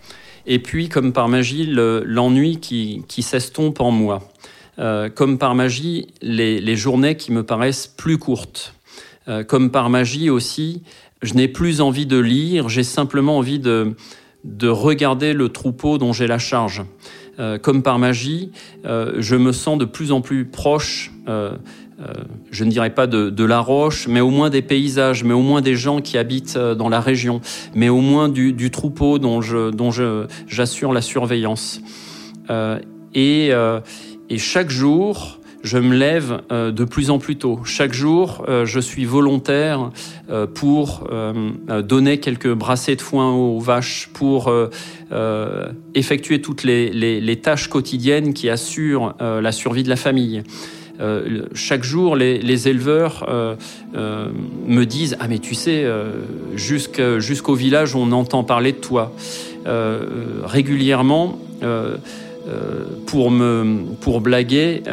Et puis, comme par magie, l'ennui qui, s'estompe en moi. Euh, comme par magie, les, journées qui me paraissent plus courtes. comme par magie aussi, je n'ai plus envie de lire, j'ai simplement envie de, de regarder le troupeau dont j'ai la charge. Comme par magie, je me sens de plus en plus proche euh, je ne dirais pas de, la roche, mais au moins des paysages, mais au moins des gens qui habitent euh, dans la région, mais au moins du, troupeau dont j'assure la surveillance. Euh, et, chaque jour, je me lève de plus en plus tôt. Chaque jour, je suis volontaire pour donner quelques brassées de foin aux vaches, pour effectuer toutes les, tâches quotidiennes qui assurent la survie de la famille. Euh, chaque jour, les, éleveurs euh, euh, me disent Ah, mais tu sais, jusqu'au village, on entend parler de toi. régulièrement, pour, me, pour blaguer,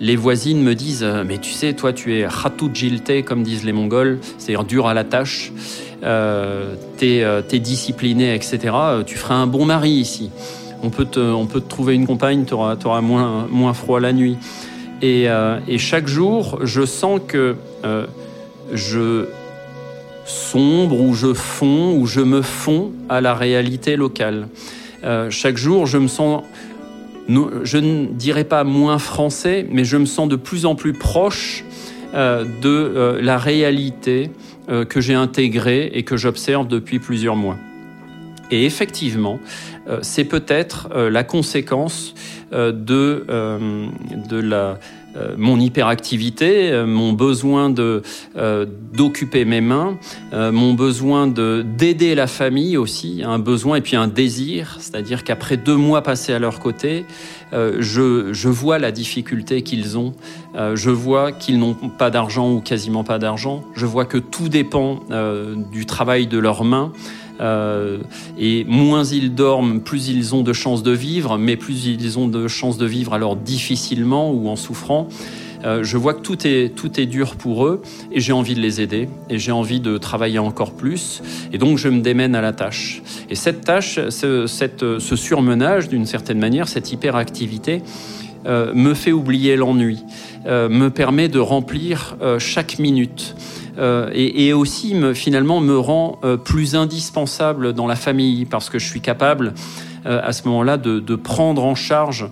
les voisines me disent Mais tu sais, toi, tu es ratou comme disent les Mongols, c'est-à-dire dur à la tâche. t'es es discipliné, etc. Tu feras un bon mari ici. On peut te, on peut te trouver une compagne, tu auras, moins, moins froid la nuit. Euh, et, chaque jour, je sens que euh, je sombre ou je fonds ou je me fonds à la réalité locale. Euh, chaque jour, je me sens, je ne dirais pas moins français, mais je me sens de plus en plus proche de la réalité que j'ai intégrée et que j'observe depuis plusieurs mois. Et effectivement, c'est peut-être la conséquence euh, de, euh, de la, euh, mon hyperactivité, mon besoin de d'occuper mes mains, mon besoin de d'aider la famille aussi, un besoin et puis un désir, c'est-à-dire qu'après deux mois passés à leur côté, je, je vois la difficulté qu'ils ont, je vois qu'ils n'ont pas d'argent ou quasiment pas d'argent, je vois que tout dépend du travail de leurs mains. Euh, et moins ils dorment, plus ils ont de chances de vivre, mais plus ils ont de chances de vivre alors difficilement ou en souffrant. Euh, je vois que tout est, tout est dur pour eux et j'ai envie de les aider et j'ai envie de travailler encore plus et donc je me démène à la tâche. Et cette tâche, ce, ce surmenage d'une certaine manière, cette hyperactivité, euh, me fait oublier l'ennui, me permet de remplir chaque minute. Euh, et, aussi me, finalement me rend euh, plus indispensable dans la famille parce que je suis capable euh, à ce moment-là de, de, prendre en charge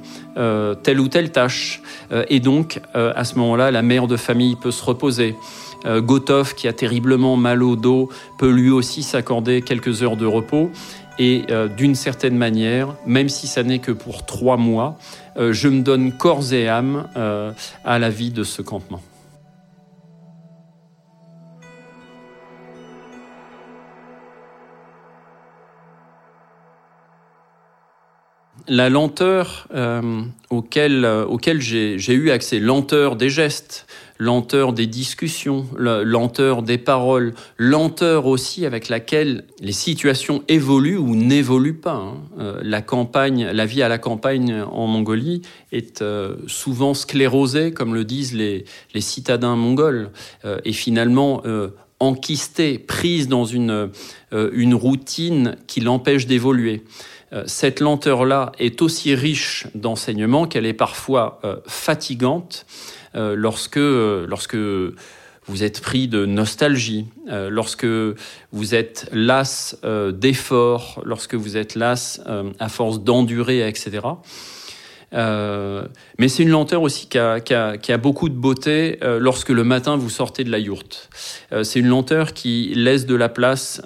telle ou telle tâche. et donc à ce moment-là, la mère de famille peut se reposer. Gotov, qui a terriblement mal au dos, peut lui aussi s'accorder quelques heures de repos. Et d'une certaine manière, même si ça n'est que pour trois mois, je me donne corps et âme à la vie de ce campement. La lenteur euh, auquel, euh, auquel j'ai eu accès, lenteur des gestes, lenteur des discussions, lenteur des paroles, lenteur aussi avec laquelle les situations évoluent ou n'évoluent pas. Hein. Euh, la campagne, la vie à la campagne en Mongolie est souvent sclérosée, comme le disent les, les citadins mongols, et finalement enquistée, prise dans une, une routine qui l'empêche d'évoluer. Euh, cette lenteur-là est aussi riche d'enseignements qu'elle est parfois euh, fatigante euh, lorsque, lorsque vous êtes pris de nostalgie, lorsque vous êtes las d'efforts, lorsque vous êtes las à force d'endurer, etc. Euh, mais c'est une lenteur aussi qui a, beaucoup de beauté euh, lorsque le matin vous sortez de la yourte. Euh, c'est une lenteur qui laisse de la place,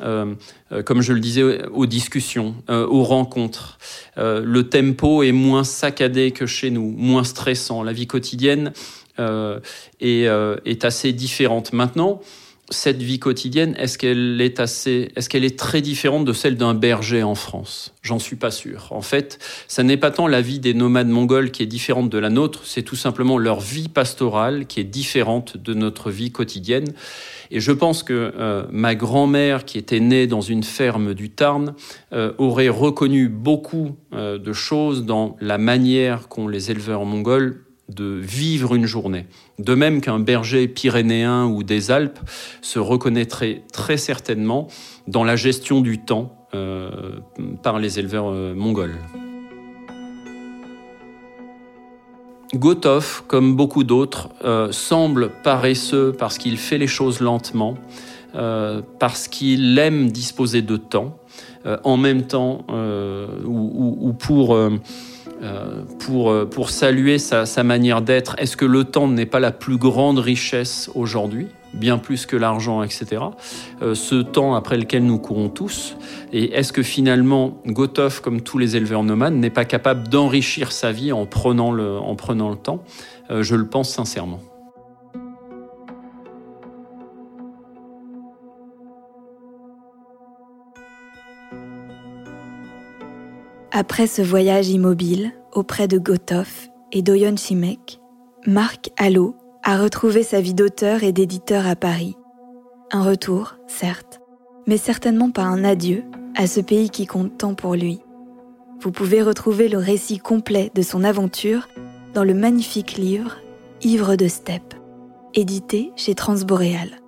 comme je le disais, aux discussions, aux rencontres. le tempo est moins saccadé que chez nous, moins stressant. La vie quotidienne est, est assez différente. Maintenant, cette vie quotidienne, est-ce qu'elle est assez, est-ce qu'elle est très différente de celle d'un berger en France? J'en suis pas sûr. En fait, ça n'est pas tant la vie des nomades mongols qui est différente de la nôtre, c'est tout simplement leur vie pastorale qui est différente de notre vie quotidienne. Et je pense que euh, ma grand-mère, qui était née dans une ferme du Tarn, euh, aurait reconnu beaucoup euh, de choses dans la manière qu'ont les éleveurs mongols de vivre une journée. De même qu'un berger pyrénéen ou des Alpes se reconnaîtrait très certainement dans la gestion du temps euh, par les éleveurs euh, mongols. Gotov, comme beaucoup d'autres, euh, semble paresseux parce qu'il fait les choses lentement, parce qu'il aime disposer de temps, en même temps, ou, pour, pour, pour saluer sa, manière d'être. Est-ce que le temps n'est pas la plus grande richesse aujourd'hui bien plus que l'argent, etc. Euh, ce temps après lequel nous courons tous. Et est-ce que finalement, Gotov, comme tous les éleveurs nomades, n'est pas capable d'enrichir sa vie en prenant le, en prenant le temps? Euh, Je le pense sincèrement. Après ce voyage immobile auprès de Gotov et d'Oyon Chimek, Marc Allo a retrouvé sa vie d'auteur et d'éditeur à Paris. Un retour, certes, mais certainement pas un adieu à ce pays qui compte tant pour lui. Vous pouvez retrouver le récit complet de son aventure dans le magnifique livre Ivre de steppe, édité chez Transboréal.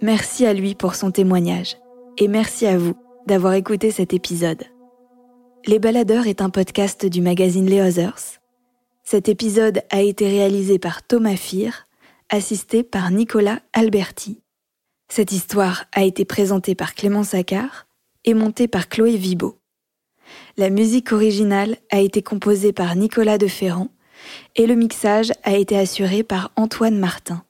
Merci à lui pour son témoignage et merci à vous d'avoir écouté cet épisode. Les Baladeurs est un podcast du magazine Les Others cet épisode a été réalisé par Thomas Fir, assisté par Nicolas Alberti. Cette histoire a été présentée par Clément Saccard et montée par Chloé Vibo. La musique originale a été composée par Nicolas de Ferrand et le mixage a été assuré par Antoine Martin.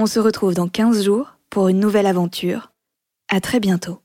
On se retrouve dans 15 jours pour une nouvelle aventure. À très bientôt.